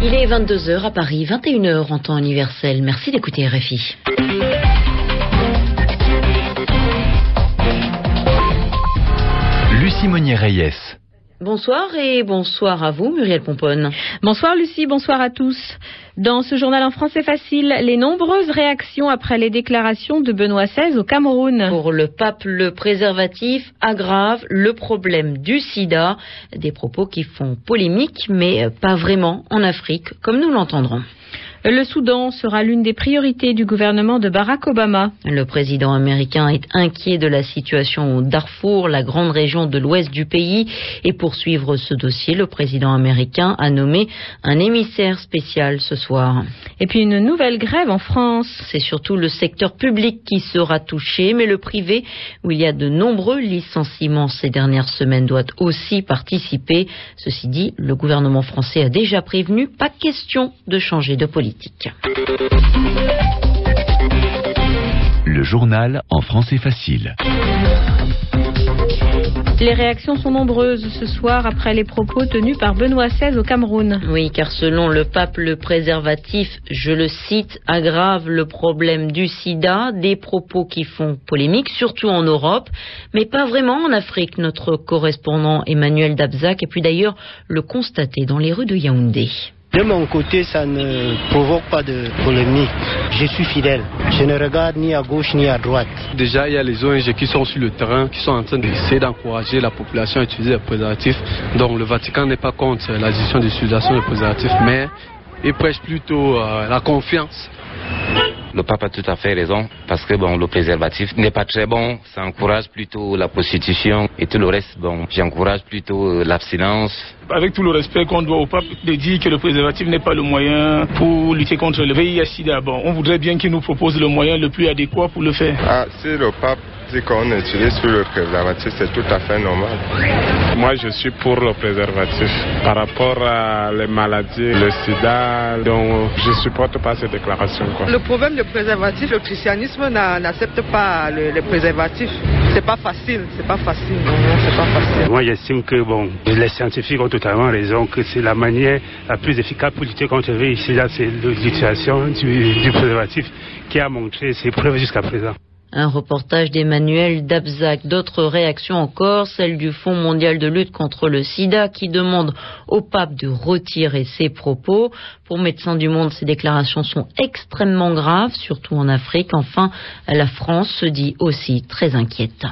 Il est 22h à Paris, 21h en temps universel. Merci d'écouter RFI. Lucie Monnier-Reyes. Bonsoir et bonsoir à vous, Muriel Pomponne. Bonsoir Lucie, bonsoir à tous. Dans ce journal en français facile, les nombreuses réactions après les déclarations de Benoît XVI au Cameroun. Pour le pape, le préservatif aggrave le problème du sida. Des propos qui font polémique, mais pas vraiment en Afrique, comme nous l'entendrons. Le Soudan sera l'une des priorités du gouvernement de Barack Obama. Le président américain est inquiet de la situation au Darfour, la grande région de l'ouest du pays. Et pour suivre ce dossier, le président américain a nommé un émissaire spécial ce soir. Et puis une nouvelle grève en France. C'est surtout le secteur public qui sera touché, mais le privé, où il y a de nombreux licenciements ces dernières semaines, doit aussi participer. Ceci dit, le gouvernement français a déjà prévenu, pas question de changer de politique. Le journal en français facile. Les réactions sont nombreuses ce soir après les propos tenus par Benoît XVI au Cameroun. Oui, car selon le pape, le préservatif, je le cite, aggrave le problème du sida, des propos qui font polémique, surtout en Europe, mais pas vraiment en Afrique. Notre correspondant Emmanuel Dabzac a pu d'ailleurs le constater dans les rues de Yaoundé. De mon côté, ça ne provoque pas de polémique. Je suis fidèle. Je ne regarde ni à gauche ni à droite. Déjà, il y a les ONG qui sont sur le terrain, qui sont en train d'essayer d'encourager la population à utiliser les préservatifs. Donc le Vatican n'est pas contre la gestion d'utilisation des préservatifs, mais il prêche plutôt euh, la confiance. Le pape a tout à fait raison parce que bon, le préservatif n'est pas très bon. Ça encourage plutôt la prostitution et tout le reste. Bon, j'encourage plutôt euh, l'abstinence. Avec tout le respect qu'on doit au pape de dire que le préservatif n'est pas le moyen pour lutter contre le VIH/SIDA. Bon, on voudrait bien qu'il nous propose le moyen le plus adéquat pour le faire. Ah, si le pape dit qu'on utilise le préservatif, c'est tout à fait normal. Moi, je suis pour le préservatif. Par rapport à les maladies, le sida, donc je supporte pas ces déclarations. Quoi. Le problème du préservatif, le christianisme n'accepte pas le, le préservatif. C'est pas facile, c'est pas facile, non, c'est pas facile. Moi, j'estime que bon, les scientifiques ont totalement raison, que c'est la manière la plus efficace pour lutter contre le VIH, c'est l'utilisation du, du préservatif qui a montré ses preuves jusqu'à présent. Un reportage d'Emmanuel Dabzac. D'autres réactions encore, celle du Fonds mondial de lutte contre le sida qui demande au pape de retirer ses propos. Pour Médecins du Monde, ces déclarations sont extrêmement graves, surtout en Afrique. Enfin, la France se dit aussi très inquiète.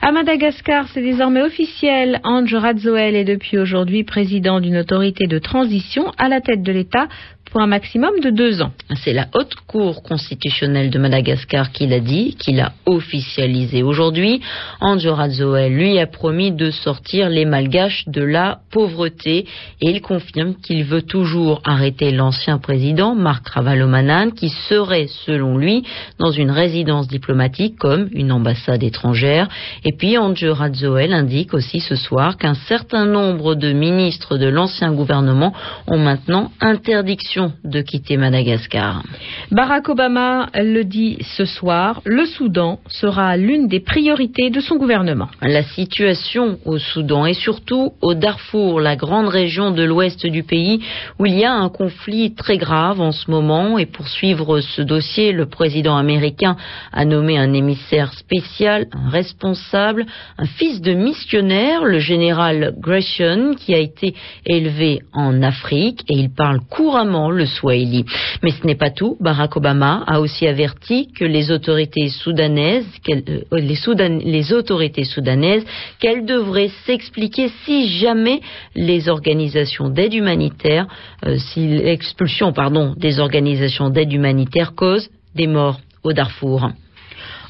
À Madagascar, c'est désormais officiel. Ange Radzoel est depuis aujourd'hui président d'une autorité de transition à la tête de l'État pour un maximum de deux ans. C'est la haute cour constitutionnelle de Madagascar qui l'a dit, qui l'a officialisé aujourd'hui. Anjo Radzoel lui a promis de sortir les malgaches de la pauvreté et il confirme qu'il veut toujours arrêter l'ancien président Marc Ravalomanan qui serait selon lui dans une résidence diplomatique comme une ambassade étrangère. Et puis Anjo Radzoel indique aussi ce soir qu'un certain nombre de ministres de l'ancien gouvernement ont maintenant interdiction de quitter Madagascar. Barack Obama le dit ce soir, le Soudan sera l'une des priorités de son gouvernement. La situation au Soudan et surtout au Darfour, la grande région de l'ouest du pays où il y a un conflit très grave en ce moment et pour suivre ce dossier, le président américain a nommé un émissaire spécial, un responsable, un fils de missionnaire, le général Gresham qui a été élevé en Afrique et il parle couramment le Swahili. Mais ce n'est pas tout. Barack Obama a aussi averti que les autorités soudanaises, euh, les, autorités soudanaises, qu'elles devraient s'expliquer si jamais les organisations d'aide humanitaire, euh, si l'expulsion, des organisations d'aide humanitaire cause des morts au Darfour.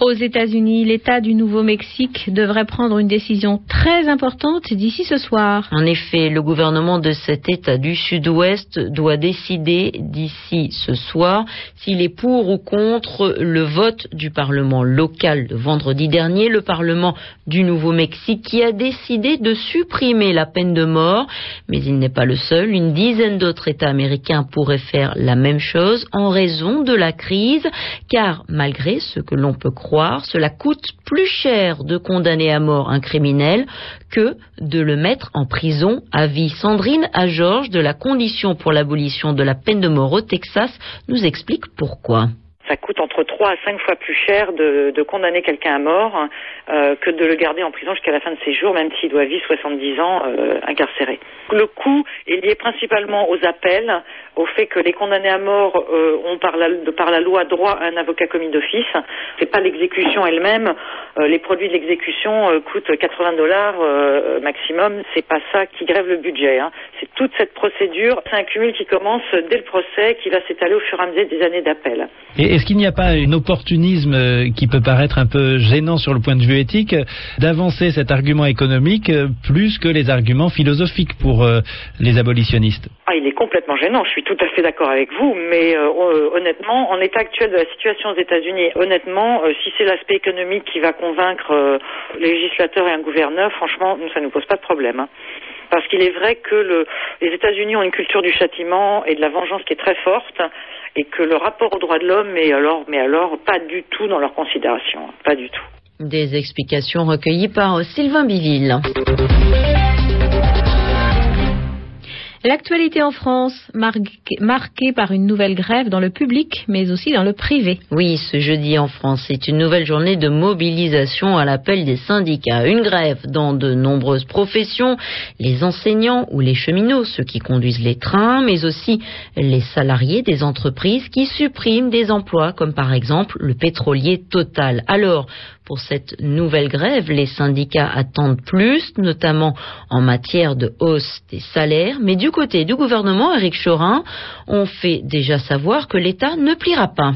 Aux États-Unis, l'État du Nouveau-Mexique devrait prendre une décision très importante d'ici ce soir. En effet, le gouvernement de cet État du Sud-Ouest doit décider d'ici ce soir s'il est pour ou contre le vote du Parlement local de vendredi dernier, le Parlement du Nouveau-Mexique qui a décidé de supprimer la peine de mort. Mais il n'est pas le seul. Une dizaine d'autres États américains pourraient faire la même chose en raison de la crise, car malgré ce que l'on peut croire, cela coûte plus cher de condamner à mort un criminel que de le mettre en prison à vie. Sandrine à Georges de la Condition pour l'abolition de la peine de mort au Texas nous explique pourquoi ça coûte entre 3 à 5 fois plus cher de, de condamner quelqu'un à mort euh, que de le garder en prison jusqu'à la fin de ses jours, même s'il doit vivre 70 ans euh, incarcéré. Le coût est lié principalement aux appels, au fait que les condamnés à mort euh, ont par la, par la loi droit à un avocat commis d'office. C'est pas l'exécution elle-même. Euh, les produits de l'exécution euh, coûtent 80 dollars euh, maximum. C'est pas ça qui grève le budget. Hein. C'est toute cette procédure. C'est un cumul qui commence dès le procès, qui va s'étaler au fur et à mesure des années d'appel. Est-ce qu'il n'y a pas un opportunisme euh, qui peut paraître un peu gênant sur le point de vue éthique d'avancer cet argument économique euh, plus que les arguments philosophiques pour euh, les abolitionnistes? Ah, il est complètement gênant. Je suis tout à fait d'accord avec vous, mais honnêtement, en état actuel de la situation aux États-Unis, honnêtement, si c'est l'aspect économique qui va convaincre euh, les législateurs et un gouverneur, franchement, ça ne nous pose pas de problème. hein. Parce qu'il est vrai que le, les États-Unis ont une culture du châtiment et de la vengeance qui est très forte, et que le rapport aux droits de l'homme est alors, pas du tout dans leur considération, pas du tout. Des explications recueillies par Sylvain Biville. L'actualité en France, marquée, par une nouvelle grève dans le public, mais aussi dans le privé. Oui, ce jeudi en France, c'est une nouvelle journée de mobilisation à l'appel des syndicats. Une grève dans de nombreuses professions, les enseignants ou les cheminots, ceux qui conduisent les trains, mais aussi les salariés des entreprises qui suppriment des emplois, comme par exemple le pétrolier Total. Alors, pour cette nouvelle grève, les syndicats attendent plus, notamment en matière de hausse des salaires. Mais du côté du gouvernement, Éric Chorin, on fait déjà savoir que l'État ne pliera pas.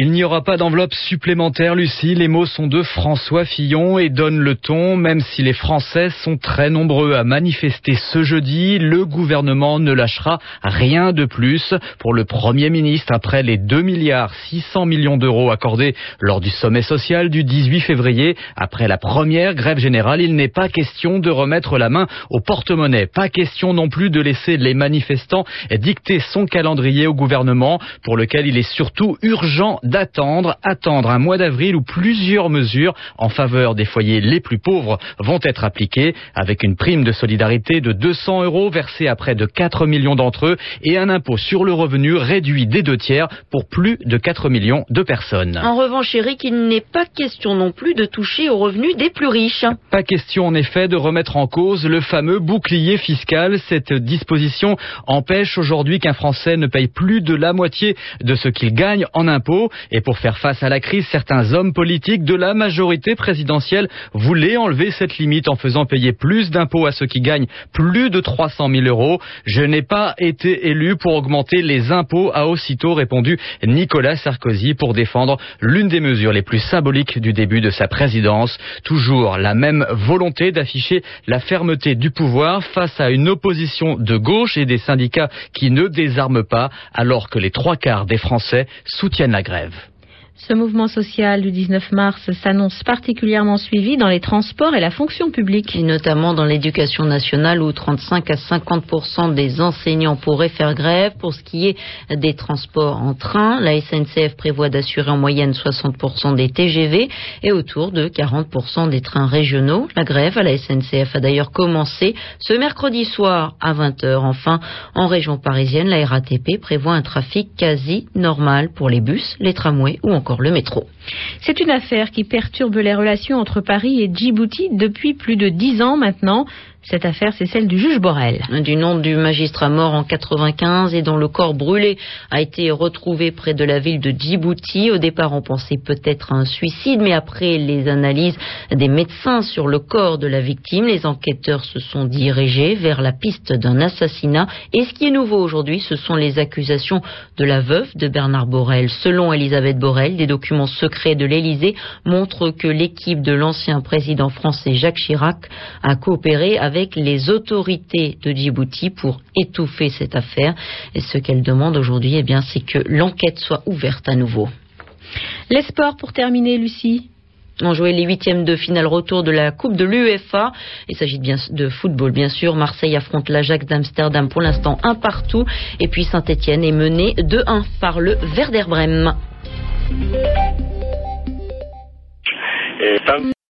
Il n'y aura pas d'enveloppe supplémentaire, Lucie. Les mots sont de François Fillon et donnent le ton, même si les Français sont très nombreux à manifester ce jeudi. Le gouvernement ne lâchera rien de plus pour le Premier ministre après les 2 milliards 600 millions d'euros accordés lors du sommet social du 18 février. Après la première grève générale, il n'est pas question de remettre la main au porte-monnaie. Pas question non plus de laisser les manifestants dicter son calendrier au gouvernement pour lequel il est surtout urgent d'attendre, attendre un mois d'avril où plusieurs mesures en faveur des foyers les plus pauvres vont être appliquées avec une prime de solidarité de 200 euros versée à près de 4 millions d'entre eux et un impôt sur le revenu réduit des deux tiers pour plus de 4 millions de personnes. En revanche, Eric, il n'est pas question non plus de toucher aux revenus des plus riches. Pas question en effet de remettre en cause le fameux bouclier fiscal. Cette disposition empêche aujourd'hui qu'un Français ne paye plus de la moitié de ce qu'il gagne en impôts. Et pour faire face à la crise, certains hommes politiques de la majorité présidentielle voulaient enlever cette limite en faisant payer plus d'impôts à ceux qui gagnent plus de 300 000 euros. Je n'ai pas été élu pour augmenter les impôts, a aussitôt répondu Nicolas Sarkozy pour défendre l'une des mesures les plus symboliques du début de sa présidence. Toujours la même volonté d'afficher la fermeté du pouvoir face à une opposition de gauche et des syndicats qui ne désarment pas alors que les trois quarts des Français soutiennent la grève. live. Ce mouvement social du 19 mars s'annonce particulièrement suivi dans les transports et la fonction publique. Et notamment dans l'éducation nationale où 35 à 50 des enseignants pourraient faire grève. Pour ce qui est des transports en train, la SNCF prévoit d'assurer en moyenne 60% des TGV et autour de 40 des trains régionaux. La grève à la SNCF a d'ailleurs commencé ce mercredi soir à 20h. Enfin, en région parisienne, la RATP prévoit un trafic quasi normal pour les bus, les tramways ou encore C'est une affaire qui perturbe les relations entre Paris et Djibouti depuis plus de dix ans maintenant. Cette affaire, c'est celle du juge Borel. Du nom du magistrat mort en 95 et dont le corps brûlé a été retrouvé près de la ville de Djibouti. Au départ, on pensait peut-être à un suicide, mais après les analyses des médecins sur le corps de la victime, les enquêteurs se sont dirigés vers la piste d'un assassinat. Et ce qui est nouveau aujourd'hui, ce sont les accusations de la veuve de Bernard Borel. Selon Elisabeth Borel, des documents secrets de l'Élysée montrent que l'équipe de l'ancien président français Jacques Chirac a coopéré avec les autorités de Djibouti pour étouffer cette affaire. Et ce qu'elle demande aujourd'hui, eh bien, c'est que l'enquête soit ouverte à nouveau. Les sports pour terminer, Lucie. On jouait les huitièmes de finale retour de la Coupe de l'UEFA. Il s'agit bien de football, bien sûr. Marseille affronte l'Ajax d'Amsterdam pour l'instant un partout. Et puis Saint-Etienne est mené 2-1 par le Werder Bremen. Et